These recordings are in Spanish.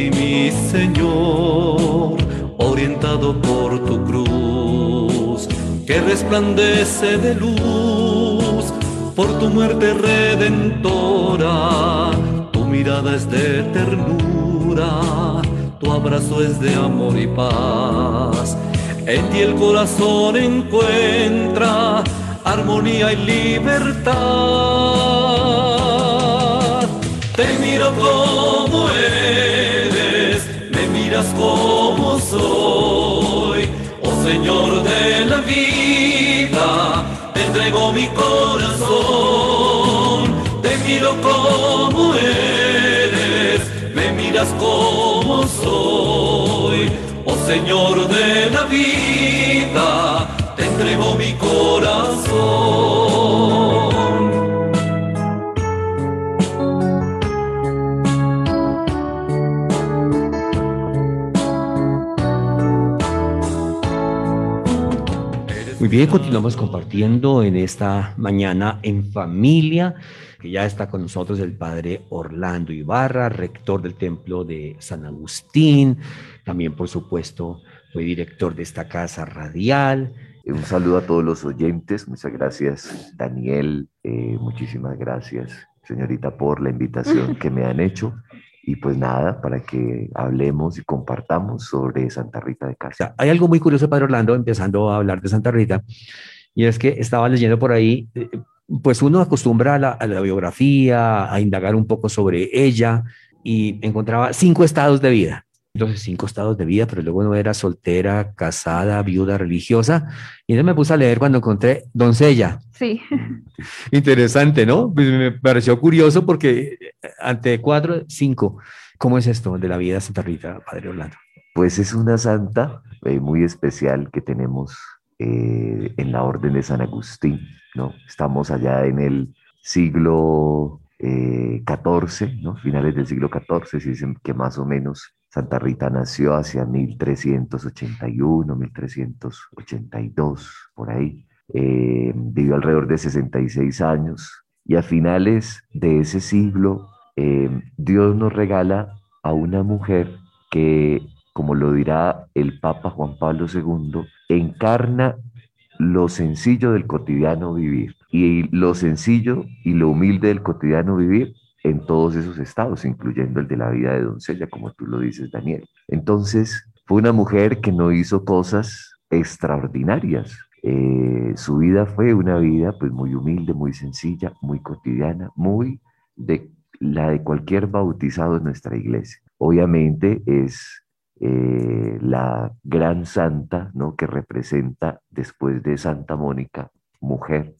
ti, mi Señor, orientado por tu cruz, que resplandece de luz por tu muerte redentora. Tu mirada es de ternura, tu abrazo es de amor y paz. En ti el corazón encuentra armonía y libertad. Te miro como eres, como soy, oh Señor de la vida, te entrego mi corazón. Te miro como eres, me miras como soy, oh Señor de la vida entrego mi corazón. Muy bien, continuamos compartiendo en esta mañana en familia, que ya está con nosotros el padre Orlando Ibarra, rector del templo de San Agustín, también por supuesto fue director de esta casa radial, un saludo a todos los oyentes. Muchas gracias, Daniel. Eh, muchísimas gracias, señorita, por la invitación que me han hecho. Y pues nada, para que hablemos y compartamos sobre Santa Rita de Casa. Hay algo muy curioso, Padre Orlando, empezando a hablar de Santa Rita, y es que estaba leyendo por ahí, eh, pues uno acostumbra a la biografía, a indagar un poco sobre ella, y encontraba cinco estados de vida entonces cinco estados de vida, pero luego no era soltera, casada, viuda, religiosa. Y entonces me puse a leer cuando encontré doncella. Sí. Interesante, ¿no? Pues me pareció curioso porque ante cuatro, cinco. ¿Cómo es esto de la vida de Santa Rita, Padre Orlando? Pues es una santa eh, muy especial que tenemos eh, en la Orden de San Agustín, ¿no? Estamos allá en el siglo XIV, eh, ¿no? Finales del siglo XIV, se dicen que más o menos Santa Rita nació hacia 1381, 1382, por ahí. Eh, vivió alrededor de 66 años y a finales de ese siglo eh, Dios nos regala a una mujer que, como lo dirá el Papa Juan Pablo II, encarna lo sencillo del cotidiano vivir. Y lo sencillo y lo humilde del cotidiano vivir en todos esos estados, incluyendo el de la vida de doncella, como tú lo dices, Daniel. Entonces, fue una mujer que no hizo cosas extraordinarias. Eh, su vida fue una vida pues muy humilde, muy sencilla, muy cotidiana, muy de la de cualquier bautizado en nuestra iglesia. Obviamente es eh, la gran santa, ¿no? Que representa después de Santa Mónica, mujer,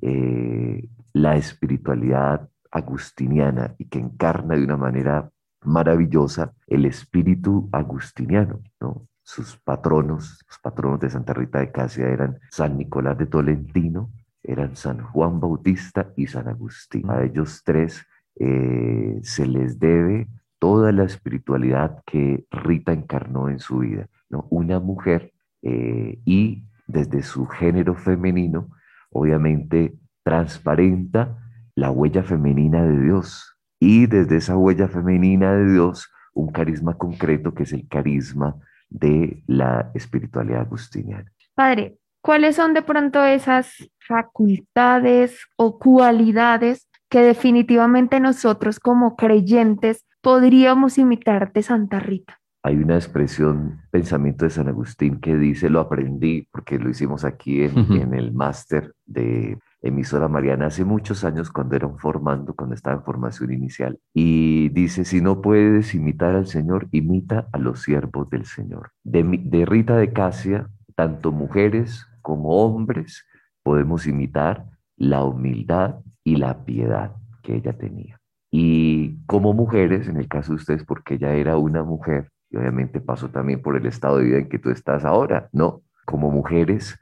eh, la espiritualidad agustiniana y que encarna de una manera maravillosa el espíritu agustiniano, ¿no? Sus patronos, los patronos de Santa Rita de Casia eran San Nicolás de Tolentino, eran San Juan Bautista y San Agustín. A ellos tres eh, se les debe toda la espiritualidad que Rita encarnó en su vida, ¿no? Una mujer eh, y desde su género femenino, obviamente transparenta la huella femenina de Dios y desde esa huella femenina de Dios un carisma concreto que es el carisma de la espiritualidad agustiniana. Padre, ¿cuáles son de pronto esas facultades o cualidades que definitivamente nosotros como creyentes podríamos imitar de Santa Rita? Hay una expresión, pensamiento de San Agustín que dice, lo aprendí porque lo hicimos aquí en, en el máster de emisora Mariana hace muchos años cuando eran formando, cuando estaba en formación inicial. Y dice, si no puedes imitar al Señor, imita a los siervos del Señor. De, Rita de Casia, tanto mujeres como hombres podemos imitar la humildad y la piedad que ella tenía. Y como mujeres, en el caso de ustedes, porque ella era una mujer, y obviamente pasó también por el estado de vida en que tú estás ahora, ¿no? Como mujeres,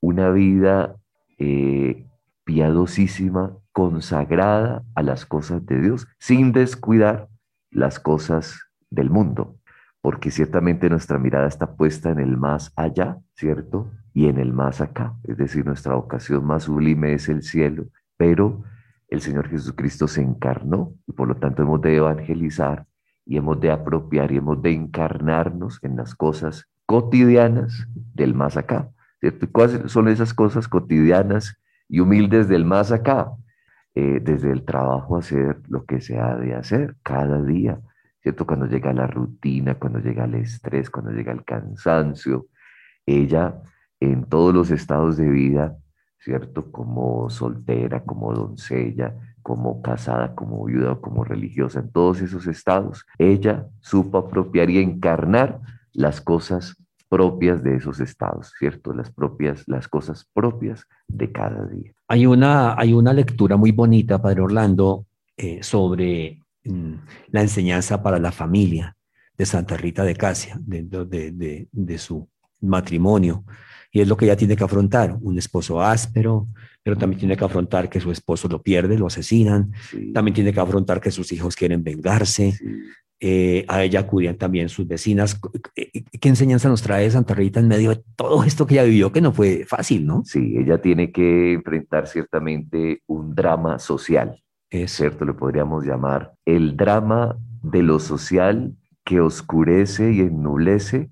una vida eh, piadosísima, consagrada a las cosas de Dios, sin descuidar las cosas del mundo, porque ciertamente nuestra mirada está puesta en el más allá, ¿cierto? Y en el más acá, es decir, nuestra vocación más sublime es el cielo, pero el Señor Jesucristo se encarnó y por lo tanto hemos de evangelizar y hemos de apropiar y hemos de encarnarnos en las cosas cotidianas del más acá. ¿cierto? ¿Cuáles son esas cosas cotidianas y humildes del más acá? Eh, desde el trabajo hacer lo que se ha de hacer cada día, ¿cierto? Cuando llega la rutina, cuando llega el estrés, cuando llega el cansancio, ella en todos los estados de vida, ¿cierto? Como soltera, como doncella, como casada, como viuda, como religiosa, en todos esos estados, ella supo apropiar y encarnar las cosas propias de esos estados, ¿cierto? Las propias, las cosas propias de cada día. Hay una, hay una lectura muy bonita, Padre Orlando, eh, sobre mm, la enseñanza para la familia de Santa Rita de Casia, de, de, de, su matrimonio. Y es lo que ella tiene que afrontar, un esposo áspero, pero también tiene que afrontar que su esposo lo pierde, lo asesinan, también tiene que afrontar que sus hijos quieren vengarse, eh, a ella acudían también sus vecinas. ¿Qué enseñanza nos trae Santa Rita en medio de todo esto que ella vivió, que no fue fácil, no? Sí, ella tiene que enfrentar ciertamente un drama social, es cierto, le podríamos llamar el drama de lo social que oscurece y ennublece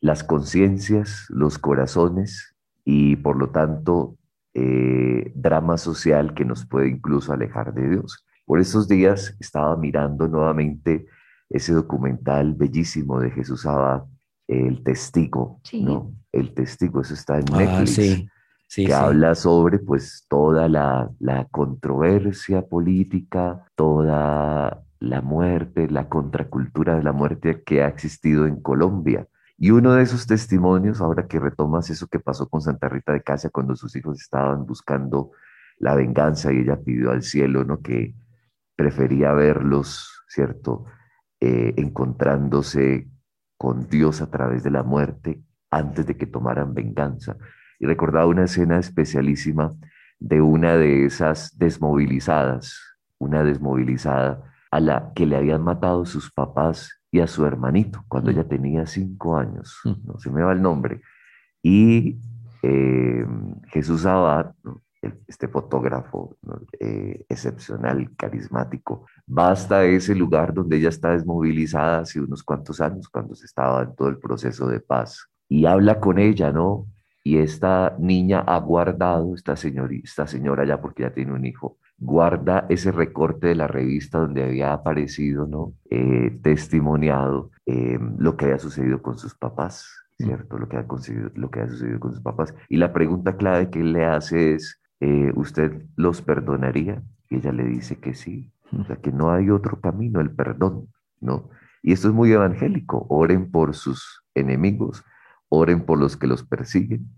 las conciencias, los corazones y por lo tanto eh, drama social que nos puede incluso alejar de Dios. Por esos días estaba mirando nuevamente ese documental bellísimo de Jesús Abad, El Testigo, ¿no? El Testigo, eso está en ah, Netflix. que habla sobre pues toda la, la, controversia política, toda la muerte, la contracultura de la muerte que ha existido en Colombia. Y uno de esos testimonios, ahora que retomas eso que pasó con Santa Rita de Casia cuando sus hijos estaban buscando la venganza y ella pidió al cielo, ¿no? Que prefería verlos, ¿cierto? Eh, encontrándose con Dios a través de la muerte antes de que tomaran venganza. Y recordaba una escena especialísima de una de esas desmovilizadas, una desmovilizada a la que le habían matado sus papás y a su hermanito cuando ella tenía cinco años, mm. no se me va el nombre. Y eh, Jesús Abad, este fotógrafo eh, excepcional, carismático, va hasta ese lugar donde ella está desmovilizada hace unos cuantos años, cuando se estaba en todo el proceso de paz, y habla con ella, ¿no? Y esta niña ha guardado, esta, esta señora ya porque ya tiene un hijo, guarda ese recorte de la revista donde había aparecido, ¿no? Eh, testimoniado eh, lo que había sucedido con sus papás, mm. ¿cierto? Lo que, ha lo que ha sucedido con sus papás. Y la pregunta clave que él le hace es, eh, ¿usted los perdonaría? Y ella le dice que sí, o sea, que no hay otro camino, el perdón, ¿no? Y esto es muy evangélico, oren por sus enemigos, oren por los que los persiguen.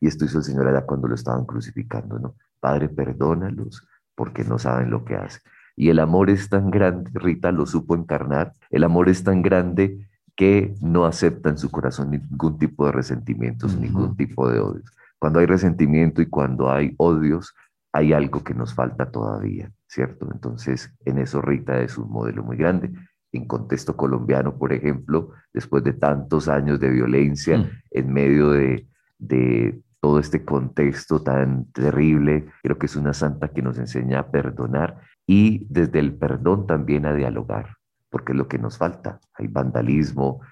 Y esto hizo el Señor allá cuando lo estaban crucificando, ¿no? Padre, perdónalos porque no saben lo que hacen. Y el amor es tan grande, Rita lo supo encarnar, el amor es tan grande que no acepta en su corazón ningún tipo de resentimientos, ningún tipo de odios. Cuando hay resentimiento y cuando hay odios, hay algo que nos falta todavía, ¿cierto? Entonces, en eso Rita es un modelo muy grande. En contexto colombiano, por ejemplo, después de tantos años de violencia, mm. en medio de, de todo este contexto tan terrible, creo que es una santa que nos enseña a perdonar y desde el perdón también a dialogar, porque es lo que nos falta. Hay vandalismo,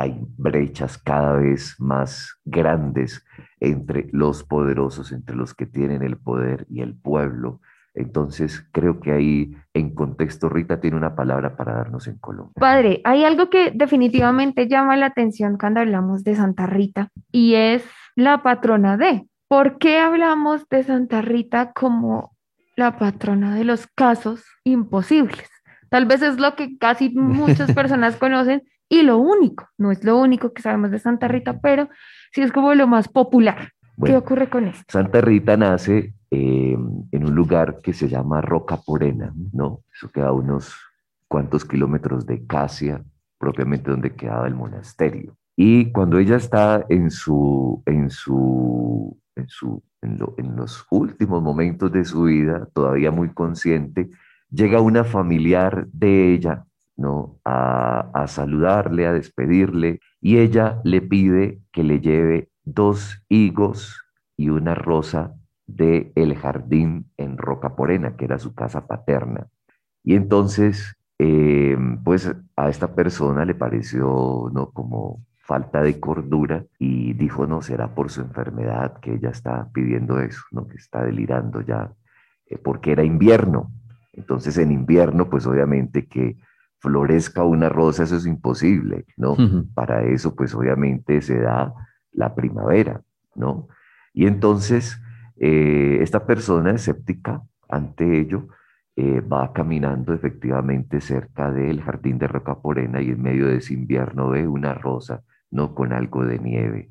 hay brechas cada vez más grandes entre los poderosos, entre los que tienen el poder y el pueblo. Entonces, creo que ahí, en contexto, Rita tiene una palabra para darnos en Colombia. Padre, hay algo que definitivamente llama la atención cuando hablamos de Santa Rita y es la patrona de. ¿Por qué hablamos de Santa Rita como la patrona de los casos imposibles? Tal vez es lo que casi muchas personas conocen y lo único, no es lo único que sabemos de Santa Rita, pero sí es como lo más popular. ¿Qué ocurre con esto? Santa Rita nace eh, en un lugar que se llama Roca Porena, ¿no? Eso queda a unos cuantos kilómetros de Casia, propiamente donde quedaba el monasterio. Y cuando ella está en su, en su, en su, en los últimos momentos de su vida, todavía muy consciente, llega una familiar de ella ¿no? A, saludarle, a despedirle, y ella le pide que le lleve dos higos y una rosa de el jardín en Roca Porena, que era su casa paterna. Y entonces, em, pues a esta persona le pareció no como falta de cordura y dijo, no, será por su enfermedad que ella está pidiendo eso, ¿no? que está delirando ya, eh, porque era invierno. Entonces en invierno, pues obviamente que florezca una rosa, eso es imposible, ¿no? Para eso, pues obviamente se da la primavera, ¿no? Y entonces eh, esta persona escéptica ante ello eh, va caminando efectivamente cerca del jardín de Rocaporena y en medio de ese invierno ve una rosa no con algo de nieve,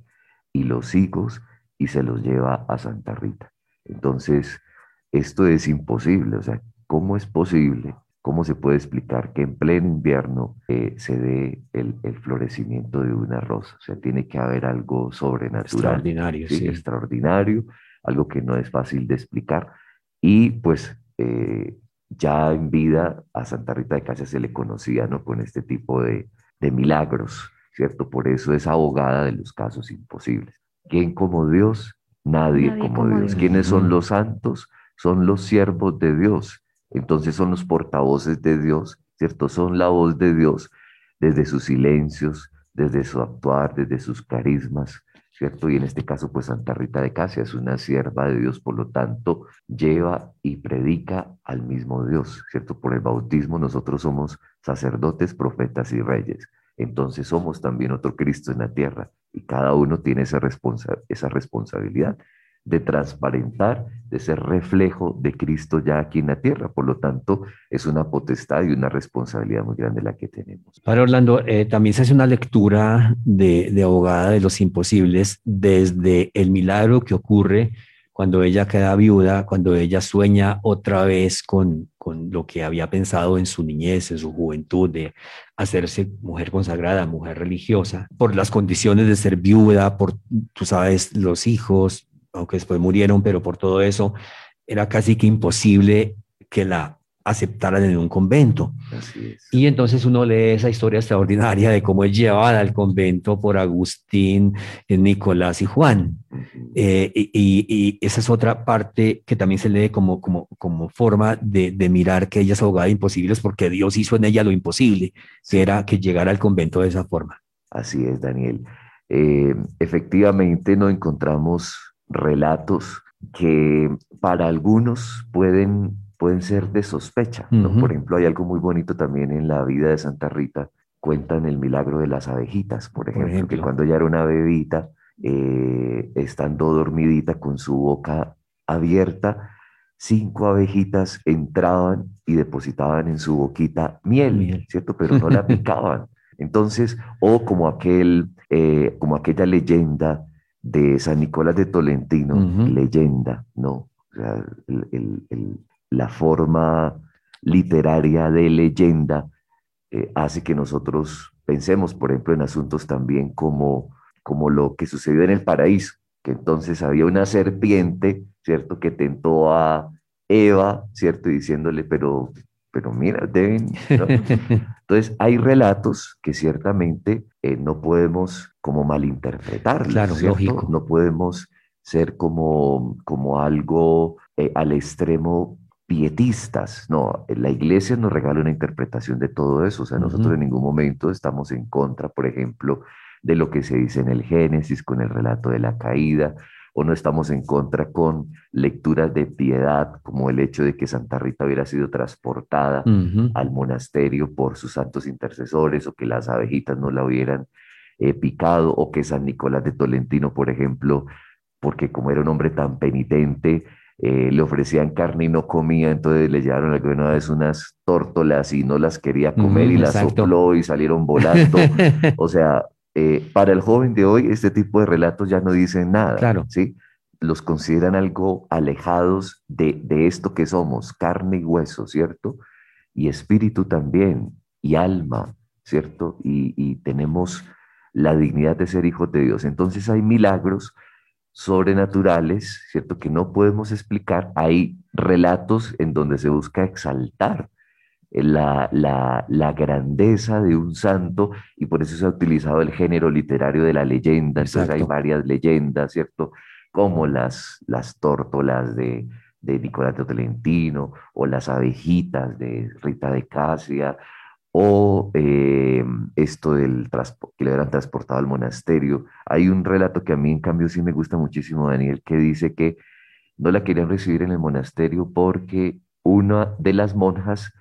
y los higos y se los lleva a Santa Rita. Entonces, esto es imposible, o sea, ¿cómo es posible? ¿Cómo se puede explicar que en pleno invierno eh, se dé el, florecimiento de una rosa? O sea, tiene que haber algo sobrenatural. Extraordinario, sí. Extraordinario, algo que no es fácil de explicar. Y pues eh, ya en vida a Santa Rita de Casia se le conocía, ¿no? Con este tipo de, de milagros. ¿cierto? Por eso es abogada de los casos imposibles. ¿Quién como Dios? Nadie, como, Dios. ¿Quiénes son los santos? Son los siervos de Dios. Entonces son los portavoces de Dios, ¿cierto? Son la voz de Dios desde sus silencios, desde su actuar, desde sus carismas, ¿cierto? Y en este caso, pues Santa Rita de Casia es una sierva de Dios, por lo tanto, lleva y predica al mismo Dios, ¿cierto? Por el bautismo nosotros somos sacerdotes, profetas y reyes entonces somos también otro Cristo en la tierra y cada uno tiene esa, esa responsabilidad de transparentar, de ser reflejo de Cristo ya aquí en la tierra. Por lo tanto, es una potestad y una responsabilidad muy grande la que tenemos. Para Orlando, eh, también se hace una lectura de, de abogada de los imposibles desde el milagro que ocurre cuando ella queda viuda, cuando ella sueña otra vez con, con lo que había pensado en su niñez, en su juventud, de hacerse mujer consagrada, mujer religiosa, por las condiciones de ser viuda, por, tú sabes, los hijos, aunque después murieron, pero por todo eso, era casi que imposible que la aceptaran en un convento. Y entonces uno lee esa historia extraordinaria de cómo es llevada al convento por Agustín, eh, Nicolás y Juan. Eh, y, esa es otra parte que también se lee como, como, como forma de, mirar que ella es abogada de imposibles porque Dios hizo en ella lo imposible, que era que llegara al convento de esa forma. Así es, Daniel. Eh, efectivamente no encontramos relatos que para algunos pueden pueden ser de sospecha. ¿no? Por ejemplo, hay algo muy bonito también en la vida de Santa Rita. Cuentan el milagro de las abejitas, por ejemplo, que cuando ella era una bebita, eh, estando dormidita con su boca abierta, cinco abejitas entraban y depositaban en su boquita miel, ¿cierto? Pero no la picaban. Entonces, o como, aquel, eh, como aquella leyenda de San Nicolás de Tolentino, leyenda, ¿no? O sea, el, la forma literaria de leyenda eh, hace que nosotros pensemos, por ejemplo, en asuntos también como, como lo que sucedió en el paraíso, que entonces había una serpiente, ¿cierto?, que tentó a Eva, ¿cierto?, y diciéndole, pero, pero mira, deben... Entonces, hay relatos que ciertamente eh, no podemos como malinterpretar, claro, lógico. No podemos ser como, como algo eh, al extremo pietistas. No, la iglesia nos regala una interpretación de todo eso. O sea, nosotros en ningún momento estamos en contra, por ejemplo, de lo que se dice en el Génesis con el relato de la caída, o no estamos en contra con lecturas de piedad, como el hecho de que Santa Rita hubiera sido transportada al monasterio por sus santos intercesores, o que las abejitas no la hubieran eh, picado, o que San Nicolás de Tolentino, por ejemplo, porque como era un hombre tan penitente, eh, le ofrecían carne y no comía, entonces le llevaron alguna vez unas tórtolas y no las quería comer y las sopló y salieron volando. o sea, eh, para el joven de hoy este tipo de relatos ya no dicen nada, claro. ¿sí? Los consideran algo alejados de, de esto que somos, carne y hueso, ¿cierto? Y espíritu también, y alma, ¿cierto? Y, y tenemos la dignidad de ser hijos de Dios. Entonces hay milagros sobrenaturales, ¿cierto? Que no podemos explicar. Hay relatos en donde se busca exaltar la, la, grandeza de un santo y por eso se ha utilizado el género literario de la leyenda. Entonces hay varias leyendas, ¿cierto? Como las, las tórtolas de, de Nicolás de Tolentino o las abejitas de Rita de Casia o eh, esto del que le hubieran transportado al monasterio. Hay un relato que a mí en cambio sí me gusta muchísimo, Daniel, que dice que no la querían recibir en el monasterio porque una de las monjas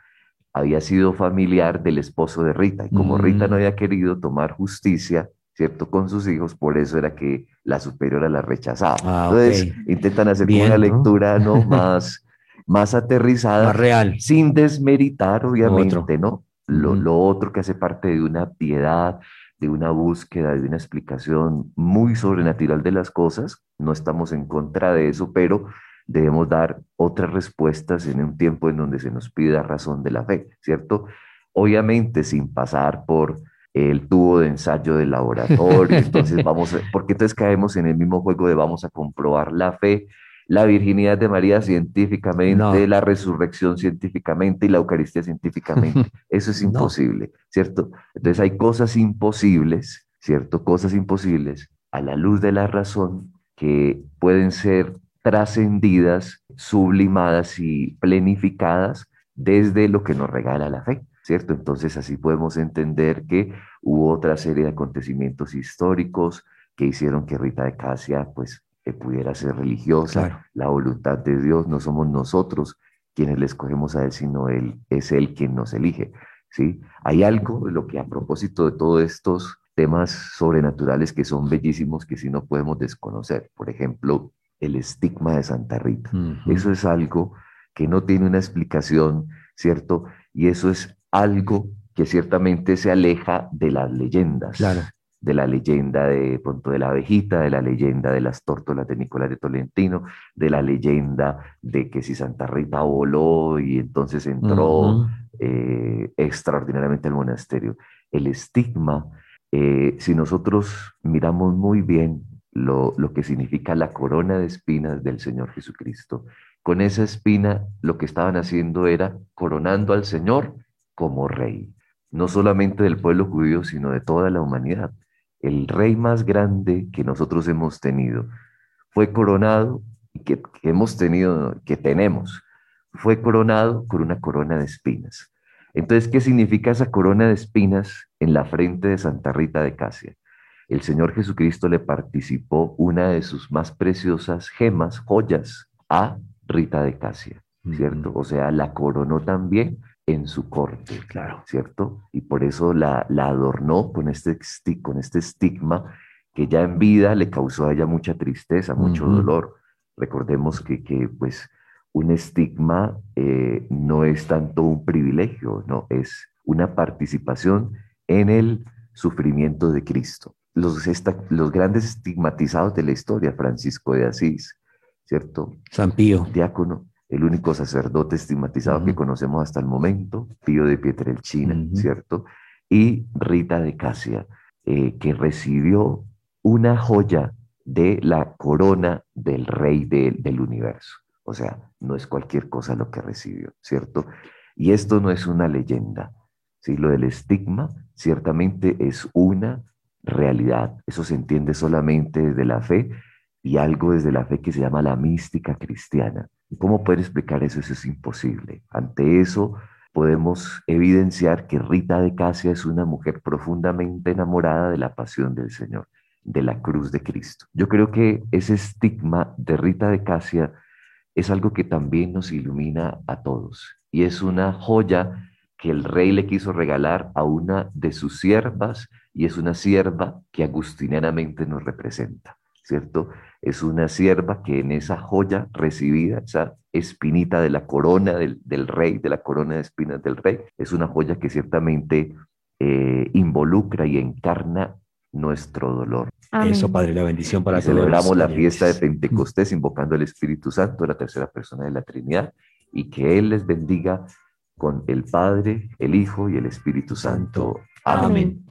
había sido familiar del esposo de Rita y como Rita no mm. había querido tomar justicia, ¿cierto? Con sus hijos, por eso era que la superiora la rechazaba. Ah, Entonces intentan hacer una lectura ¿no? más, más aterrizada, más real, sin desmeritar obviamente, ¿no? Lo, otro que hace parte de una piedad, de una búsqueda, de una explicación muy sobrenatural de las cosas. No estamos en contra de eso, pero debemos dar otras respuestas en un tiempo en donde se nos pida razón de la fe, ¿cierto? Obviamente sin pasar por el tubo de ensayo del laboratorio, entonces vamos, porque entonces caemos en el mismo juego de vamos a comprobar la fe la virginidad de María científicamente, la resurrección científicamente y la Eucaristía científicamente. Eso es imposible, ¿cierto? Entonces hay cosas imposibles, ¿cierto? Cosas imposibles a la luz de la razón que pueden ser trascendidas, sublimadas y plenificadas desde lo que nos regala la fe, ¿cierto? Entonces así podemos entender que hubo otra serie de acontecimientos históricos que hicieron que Rita de Casia pues pudiera ser religiosa, la voluntad de Dios, no somos nosotros quienes le escogemos a Él, sino Él es Él quien nos elige. ¿sí? Hay algo de lo que a propósito de todos estos temas sobrenaturales que son bellísimos que si no podemos desconocer. Por ejemplo, el estigma de Santa Rita. Eso es algo que no tiene una explicación, ¿cierto? Y eso es algo que ciertamente se aleja de las leyendas. Claro de la leyenda de pronto de la abejita, de la leyenda de las tórtolas de Nicolás de Tolentino, de la leyenda de que si Santa Rita voló y entonces entró eh, extraordinariamente al monasterio. El estigma, eh, si nosotros miramos muy bien lo, lo que significa la corona de espinas del Señor Jesucristo, con esa espina lo que estaban haciendo era coronando al Señor como rey, no solamente del pueblo judío, sino de toda la humanidad. El rey más grande que nosotros hemos tenido, fue coronado, y que, hemos tenido, que tenemos, fue coronado con una corona de espinas. Entonces, ¿qué significa esa corona de espinas en la frente de Santa Rita de Casia? El Señor Jesucristo le participó una de sus más preciosas gemas, joyas, a Rita de Casia, ¿cierto? O sea, la coronó también en su corte, claro. ¿cierto? Y por eso la, la adornó con este, con este estigma que ya en vida le causó a ella mucha tristeza, mucho dolor. Recordemos que, que, pues, un estigma eh, no es tanto un privilegio, no, es una participación en el sufrimiento de Cristo. Los, los grandes estigmatizados de la historia, Francisco de Asís, ¿cierto? San Pío. Diácono, el único sacerdote estigmatizado que conocemos hasta el momento, Pío de Pietrelcina, ¿cierto? Y Rita de Casia, eh, que recibió una joya de la corona del rey del universo. O sea, no es cualquier cosa lo que recibió, ¿cierto? Y esto no es una leyenda, ¿sí? Lo del estigma ciertamente es una realidad. Eso se entiende solamente desde la fe y algo desde la fe que se llama la mística cristiana. ¿Cómo poder explicar eso? Eso es imposible. Ante eso podemos evidenciar que Rita de Casia es una mujer profundamente enamorada de la pasión del Señor, de la cruz de Cristo. Yo creo que ese estigma de Rita de Casia es algo que también nos ilumina a todos y es una joya que el rey le quiso regalar a una de sus siervas y es una sierva que agustinianamente nos representa, ¿cierto? es una sierva que en esa joya recibida, esa espinita de la corona del, rey, de la corona de espinas del rey, es una joya que ciertamente eh, involucra y encarna nuestro dolor. Eso, Padre, la bendición para Celebramos la fiesta de Pentecostés invocando al Espíritu Santo, la tercera persona de la Trinidad, y que Él les bendiga con el Padre, el Hijo y el Espíritu Santo. Amén.